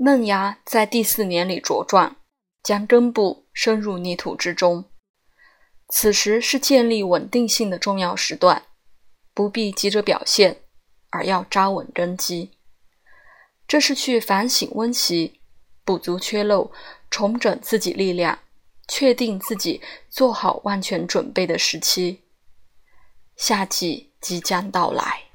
嫩芽在第四年里茁壮将根部深入泥土之中。此时是建立稳定性的重要时段不必急着表现而要扎稳根基。这是去反省温习补足缺漏重整自己力量确定自己做好万全准备的时期。夏季即将到来。